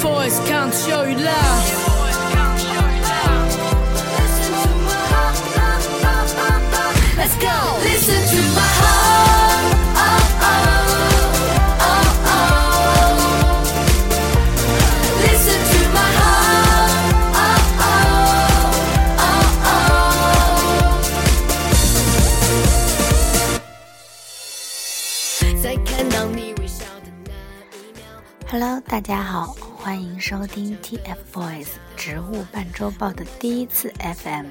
voice can't show you love. Let's go. Listen to my heart. Oh, oh, oh, oh. Listen to my heart. Oh, oh, oh, oh. 在看到你微笑的那一秒。 Hello，大家好， 欢迎收听 TFBOYS 植物半周报的第一次 FM。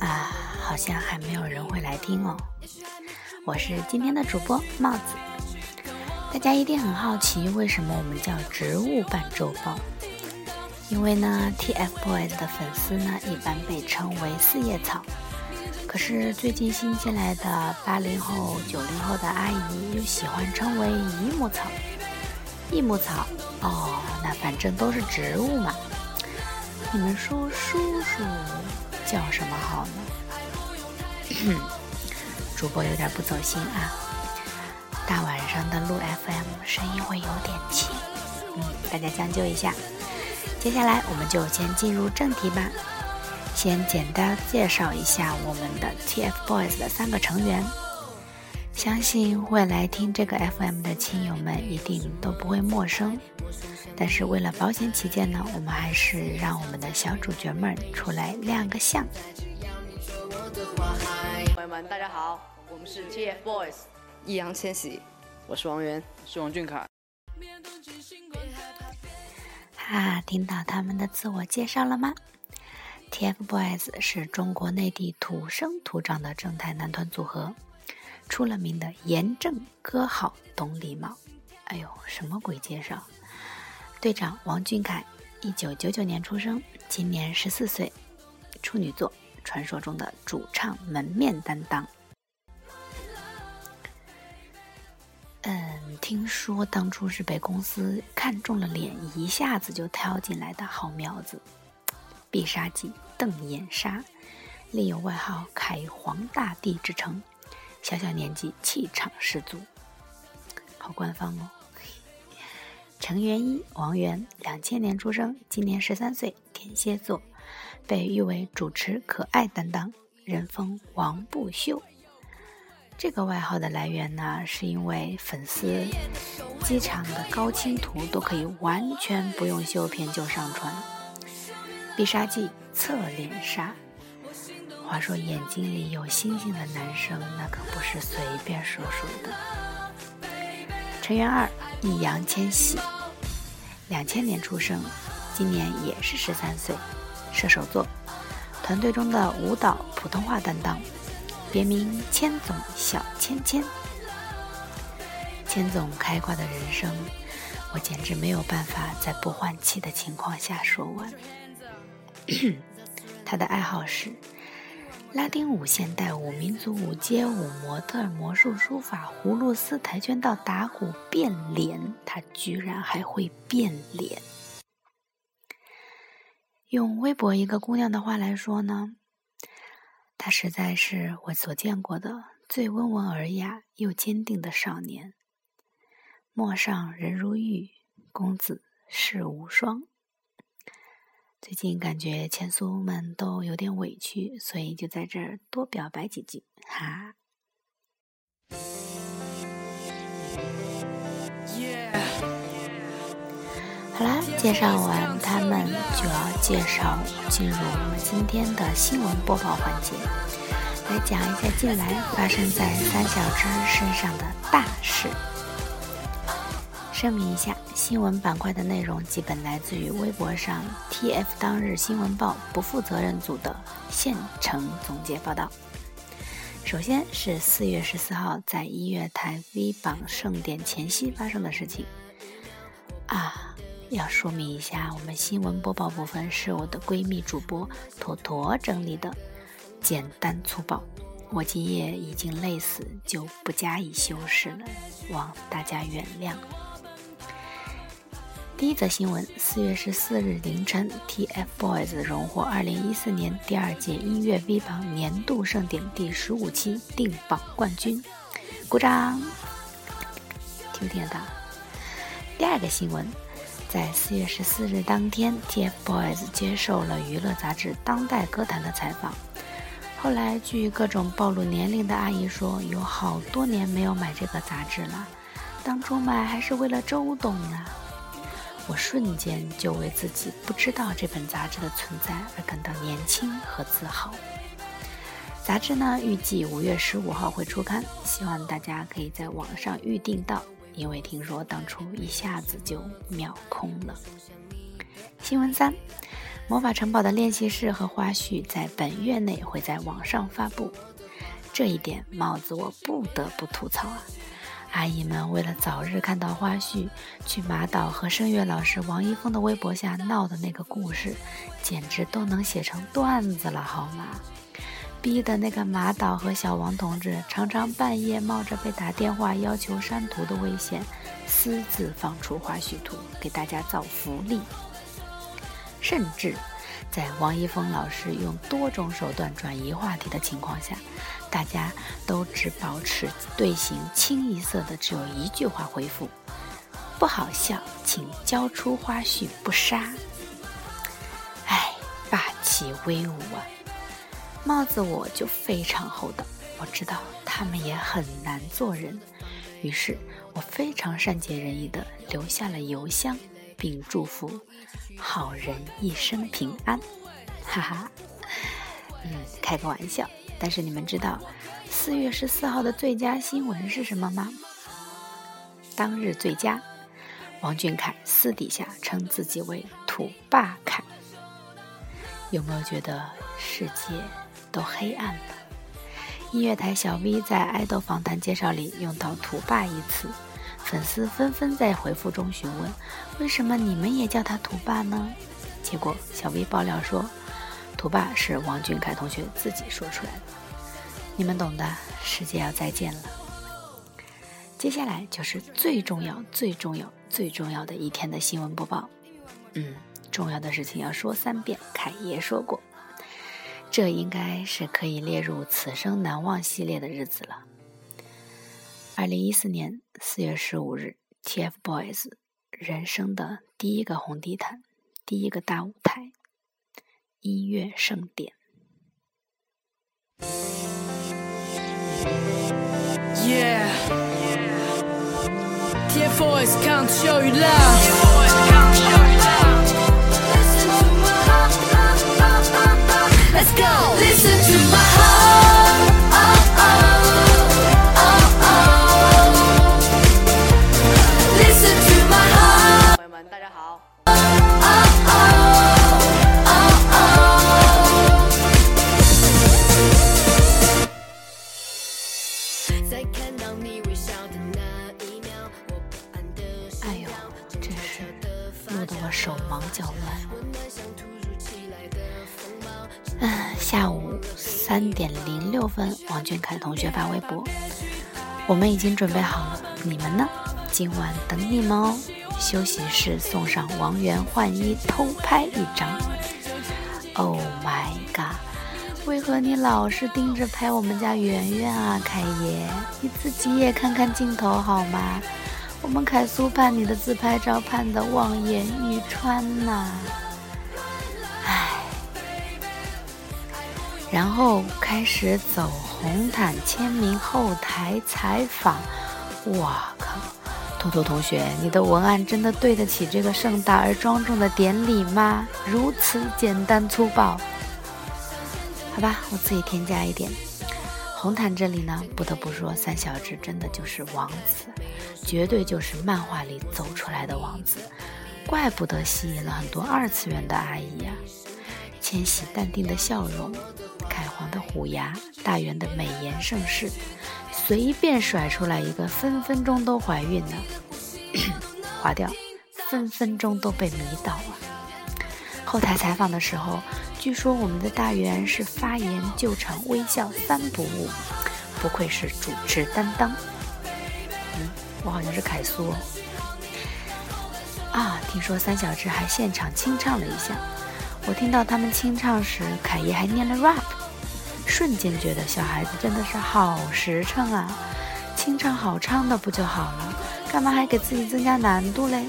啊，好像还没有人会来听哦。我是今天的主播帽子。大家一定很好奇，为什么我们叫植物半周报？因为呢，TFBOYS 的粉丝呢，一般被称为四叶草。可是最近新进来的八零后、九零后的阿姨又喜欢称为姨母草。益母草，哦，那反正都是植物嘛。你们说叔叔叫什么好呢？主播有点不走心啊。大晚上的录 FM，声音会有点轻，嗯，大家将就一下。接下来我们就先进入正题吧。先简单介绍一下我们的 TFBOYS 的三个成员。相信会来听这个 FM 的亲友们一定都不会陌生，但是为了保险起见呢，我们还是让我们的小主角们出来亮个相。朋友们，大家好，我们是 TFBOYS，易烊千玺，我是王源，是王俊凯。哈，听到他们的自我介绍了吗？TFBOYS 是中国内地土生土长的正太男团组合。出了名的严正、歌好、懂礼貌。哎呦，什么鬼介绍？队长王俊凯，一九九九年出生，今年十四岁，处女座，传说中的主唱门面担当。嗯，听说当初是被公司看中了脸，一下子就挑进来的好苗子。必杀技瞪眼杀，另有外号“凯皇大帝”之称。小小年纪，气场十足，好官方哦。成员一王源，两千年出生，今年十三岁，天蝎座，被誉为主持可爱担当，人封王不秀。这个外号的来源呢，是因为粉丝机场的高清图都可以完全不用修片就上传。必杀技侧脸杀。话说眼睛里有星星的男生，那可不是随便说说的。成员二易烊千玺，两千年出生，今年也是十三岁，射手座，团队中的舞蹈普通话担当，别名千总小千千。千总开挂的人生，我简直没有办法在不换气的情况下说完。他的爱好是。拉丁舞、现代舞、民族舞、街舞、模特、魔术、书法、葫芦丝、跆拳道、打鼓、变脸，他居然还会变脸。用微博一个姑娘的话来说呢，他实在是我所见过的最温文尔雅又坚定的少年。陌上人如玉，公子世无双。最近感觉前苏们都有点委屈，所以就在这儿多表白几句哈。好啦，介绍完他们，就要介绍进入我们今天的新闻播报环节，来讲一下近来发生在三小只身上的大事。声明一下，新闻板块的内容基本来自于微博上 TF 当日新闻报不负责任组的现成总结报道。首先是四月十四号在音乐台 V 榜盛典前夕发生的事情。啊，要说明一下，我们新闻播报部分是我的闺蜜主播坨坨整理的，简单粗暴。我今夜已经累死，就不加以修饰了，望大家原谅。第一则新闻：四月十四日凌晨，TFBOYS 荣获二零一四年第二届音乐 V 榜年度盛典第十五期定榜冠军，鼓掌！听不听得？第二个新闻：在四月十四日当天，TFBOYS 接受了娱乐杂志《当代歌坛》的采访。后来，据各种暴露年龄的阿姨说，有好多年没有买这个杂志了。当初买还是为了周董呢。我瞬间就为自己不知道这本杂志的存在而感到年轻和自豪。杂志呢，预计五月十五号会出刊，希望大家可以在网上预定到。因为听说当初一下子就秒空了。新闻三，魔法城堡的练习室和花絮在本月内会在网上发布，这一点帽子我不得不吐槽啊！阿姨们为了早日看到花絮，去马导和声乐老师王一峰的微博下闹的那个故事，简直都能写成段子了，好吗？逼的那个马导和小王同志常常半夜冒着被打电话要求删图的危险，私自放出花絮图给大家造福利。甚至在王一峰老师用多种手段转移话题的情况下，大家都只保持队形清一色的只有一句话回复：不好笑，请交出花絮不杀。哎，霸气威武啊！帽子我就非常厚道，我知道他们也很难做人，于是我非常善解人意的留下了邮箱，并祝福好人一生平安，哈哈，嗯，开个玩笑。但是你们知道四月十四号的最佳新闻是什么吗？当日最佳，王俊凯私底下称自己为土霸凯，有没有觉得世界？都黑暗了。音乐台小 V 在爱豆访谈介绍里用到“土霸”一词，粉丝纷纷在回复中询问：“为什么你们也叫他土霸呢？”结果小 V 爆料说：“土霸是王俊凯同学自己说出来的。”你们懂的，世界要再见了。接下来就是最重要、最重要、最重要的一天的新闻播报。嗯，重要的事情要说三遍，凯爷说过。这应该是可以列入此生难忘系列的日子了。二零一四年四月十五日，TFBOYS 人生的第一个红地毯，第一个大舞台，音乐盛典。Yeah，TFBOYS can't show you love。Let's go. Listen to my 同学发微博：“我们已经准备好了，你们呢？今晚等你们哦。休息室送上王源换衣偷拍一张。”Oh my god！为何你老是盯着拍我们家圆圆啊，凯爷？你自己也看看镜头好吗？我们凯苏盼你的自拍照盼得望眼欲穿呐、然后开始走红毯签名后台采访，我靠！兔兔同学，你的文案真的对得起这个盛大而庄重的典礼吗？如此简单粗暴？好吧，我自己添加一点。红毯这里呢，不得不说，三小只真的就是王子，绝对就是漫画里走出来的王子，怪不得吸引了很多二次元的阿姨呀、千玺淡定的笑容，凯皇的虎牙，大圆的美颜盛世，随便甩出来一个，分分钟都怀孕呢。划掉，分分钟都被迷倒啊！后台采访的时候，据说我们的大圆是发言、救场、微笑三不误，不愧是主持担当。嗯，我好像是凯苏哦。啊，听说三小只还现场清唱了一下。我听到他们清唱时，凯爷还念了 rap，瞬间觉得小孩子真的是好实诚啊！清唱好唱的不就好了，干嘛还给自己增加难度嘞？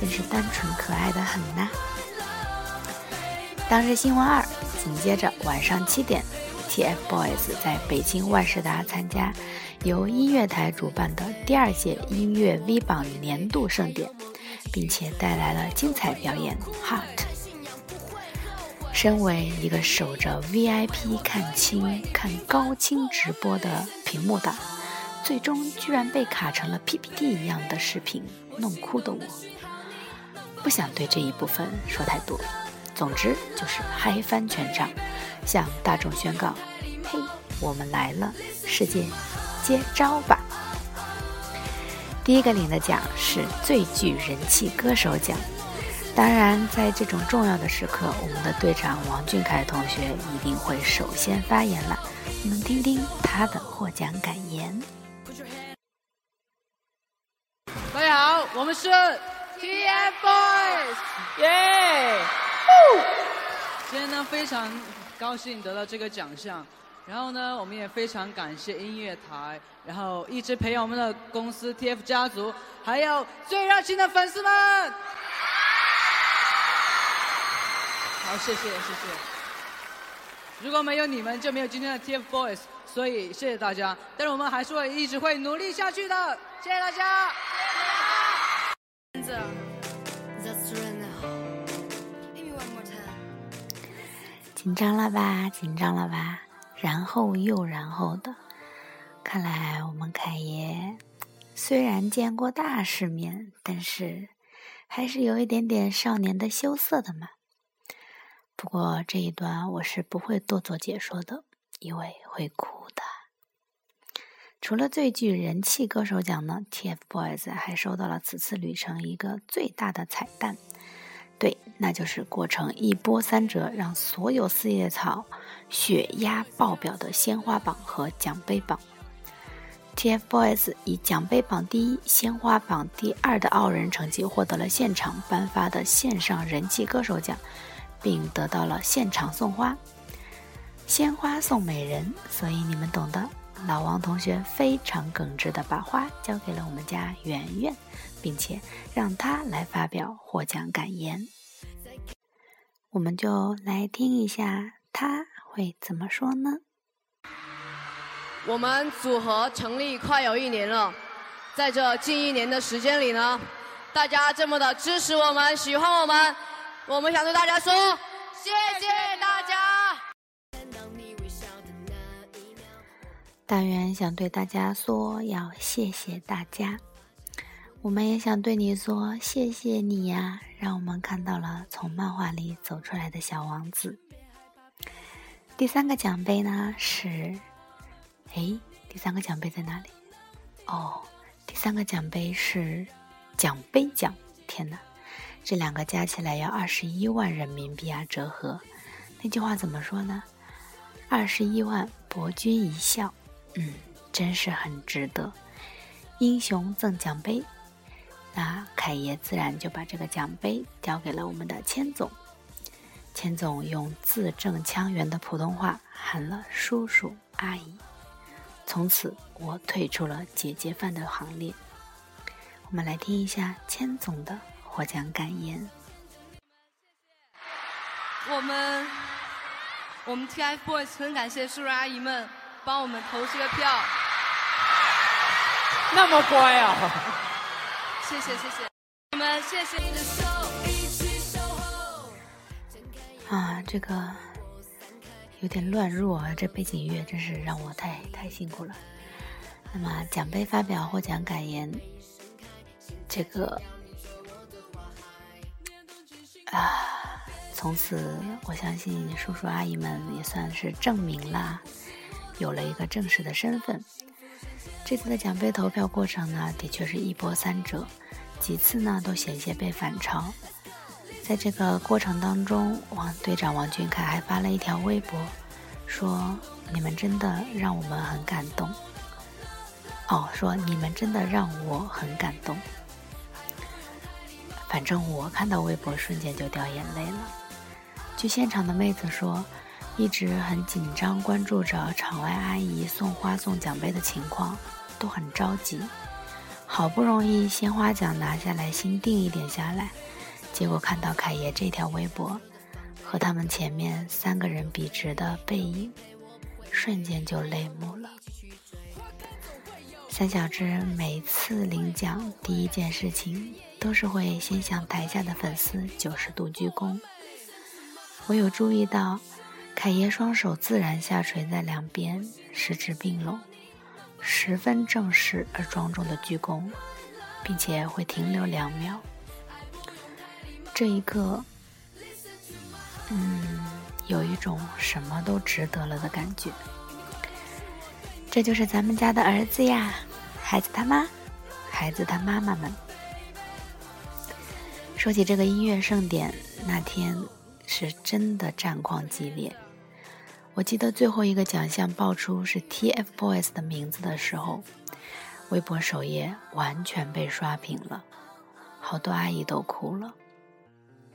真是单纯可爱的很呐。当日新闻二，紧接着晚上七点，TFBOYS 在北京万事达参加由音乐台主办的第二届音乐 V 榜年度盛典，并且带来了精彩表演《Heart》。身为一个守着 VIP 看清看高清直播的屏幕党，最终居然被卡成了 PPT 一样的视频，弄哭的我，不想对这一部分说太多。总之就是嗨翻全场，向大众宣告：“嘿，我们来了，世界接招吧！”第一个领的奖是最具人气歌手奖。当然，在这种重要的时刻，我们的队长王俊凯同学一定会首先发言了。我们听听他的获奖感言。大家好，我们是 TFBOYS，耶！今天呢，非常高兴得到这个奖项，然后呢，我们也非常感谢音乐台，然后一直培养我们的公司 TF 家族，还有最热情的粉丝们。好，谢谢谢谢。如果没有你们，就没有今天的 TFBOYS，所以谢谢大家。但是我们还是会一直会努力下去的，谢谢大家。紧张了吧？紧张了吧？然后又然后的，看来我们凯爷虽然见过大世面，但是还是有一点点少年的羞涩的嘛。不过这一段我是不会多做解说的，因为会哭的。除了最具人气歌手奖呢，TFBOYS 还收到了此次旅程一个最大的彩蛋。对，那就是过程一波三折，让所有四叶草血压爆表的鲜花榜和奖杯榜。TFBOYS 以奖杯榜第一、鲜花榜第二的傲人成绩，获得了现场颁发的线上人气歌手奖，并得到了现场送花。鲜花送美人，所以你们懂的。老王同学非常耿直的把花交给了我们家圆圆，并且让他来发表获奖感言。我们就来听一下他会怎么说呢？我们组合成立快有一年了，在这近一年的时间里呢，大家这么的支持我们、喜欢我们，我们想对大家说，谢谢大家。看到你微笑的那一秒。大圆想对大家说，要谢谢大家。我们也想对你说，谢谢你呀，让我们看到了从漫画里走出来的小王子。第三个奖杯呢是，诶，第三个奖杯在哪里？哦，第三个奖杯是奖杯奖。天哪，这两个加起来要二十一万人民币啊，折合。那句话怎么说呢？二十一万博君一笑。嗯，真是很值得。英雄赠奖杯，那凯爷自然就把这个奖杯交给了我们的千总。千总用字正腔圆的普通话喊了叔叔阿姨，从此我退出了姐姐范的行列。我们来听一下千总的获奖感言。我们我们 TFBOYS 很感谢叔叔阿姨们帮我们投这个票，那么乖啊！谢谢谢谢你们，谢谢你的手。啊，这个有点乱入啊！这背景音乐真是让我太太辛苦了。那么奖杯发表获奖感言，这个啊，从此我相信叔叔阿姨们也算是证明了，有了一个正式的身份。这次的奖杯投票过程呢，的确是一波三折，几次呢都险些被反超。在这个过程当中，王队长王俊凯还发了一条微博，说：“你们真的让我们很感动。”哦，说你们真的让我很感动。反正我看到微博瞬间就掉眼泪了。据现场的妹子说，一直很紧张关注着场外阿姨送花送奖杯的情况，都很着急。好不容易鲜花奖拿下来，心定一点下来，结果看到凯爷这条微博和他们前面三个人笔直的背影，瞬间就泪目了。三小只每次领奖第一件事情都是会先向台下的粉丝九十度鞠躬。我有注意到，凯爷双手自然下垂在两边，十指并拢，十分正式而庄重的鞠躬，并且会停留两秒。这一刻，嗯，有一种什么都值得了的感觉。这就是咱们家的儿子呀，孩子他妈，孩子他妈妈们。说起这个音乐盛典，那天是真的战况激烈。我记得最后一个奖项爆出是 TFBOYS 的名字的时候，微博首页完全被刷屏了，好多阿姨都哭了，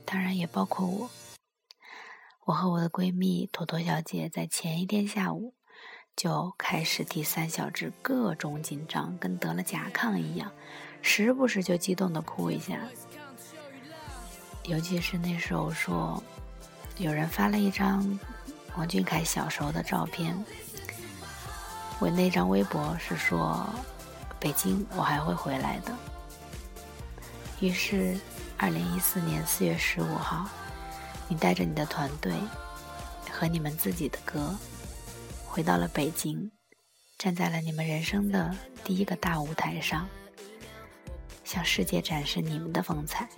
当然也包括我。我和我的闺蜜坨坨小姐在前一天下午。就开始替三小只各种紧张，跟得了甲亢一样，时不时就激动的哭一下。尤其是那时候说，有人发了一张王俊凯小时候的照片，我那张微博是说北京我还会回来的。于是，二零一四年四月十五号，你带着你的团队和你们自己的歌。回到了北京，站在了你们人生的第一个大舞台上，向世界展示你们的风采。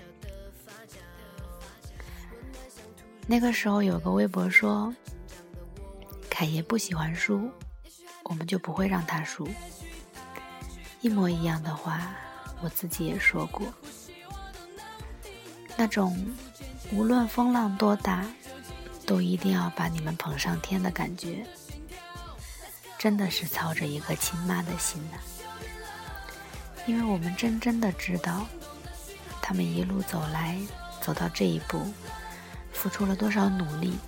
那个时候有个微博说：“凯爷不喜欢输，我们就不会让他输。”一模一样的话，我自己也说过。那种无论风浪多大，都一定要把你们捧上天的感觉。真的是操着一颗亲妈的心呐，因为我们真真的知道，他们一路走来，走到这一步，付出了多少努力。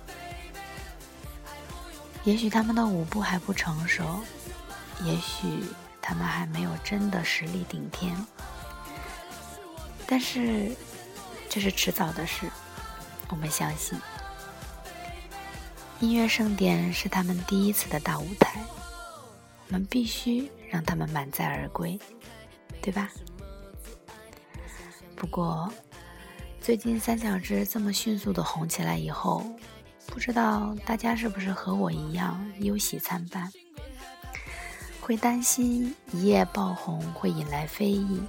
也许他们的舞步还不成熟，也许他们还没有真的实力顶天，但是这是迟早的事，我们相信。音乐盛典是他们第一次的大舞台。我们必须让他们满载而归，对吧？不过，最近三小只这么迅速的红起来以后，不知道大家是不是和我一样忧喜参半，会担心一夜爆红会引来非议，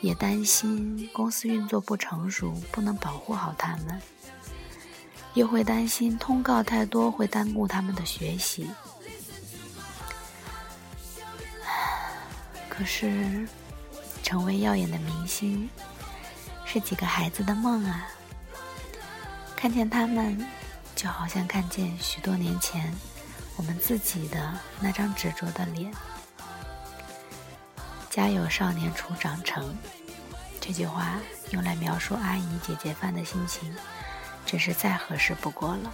也担心公司运作不成熟不能保护好他们，又会担心通告太多会耽误他们的学习。可是，成为耀眼的明星，是几个孩子的梦啊！看见他们，就好像看见许多年前我们自己的那张执着的脸。家有少年初长成，这句话用来描述阿姨姐姐范的心情，真是再合适不过了。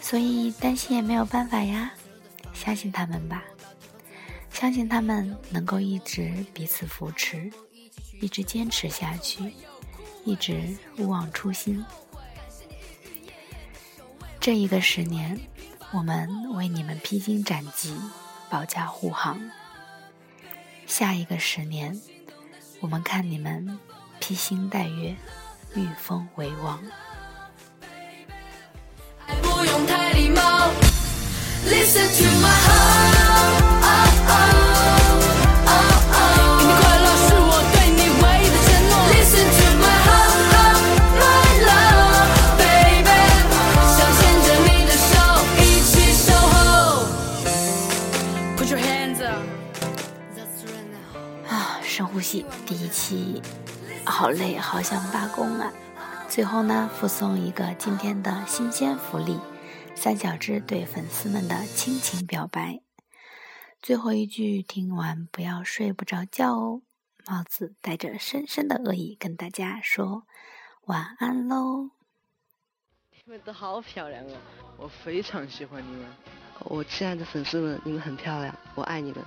所以担心也没有办法呀，相信他们吧。相信他们能够一直彼此扶持，一直坚持下去，一直勿忘初心。这一个十年，我们为你们披荆斩棘，保驾护航；下一个十年，我们看你们披星戴月，御风为王。不用太礼貌，Listen to my heart。第一期，好累，好想罢工啊！最后呢，附送一个今天的新鲜福利：三小只对粉丝们的亲情表白。最后一句听完不要睡不着觉哦。帽子带着深深的恶意跟大家说晚安喽。你们都好漂亮哦，我非常喜欢你们，我亲爱的粉丝们，你们很漂亮，我爱你们。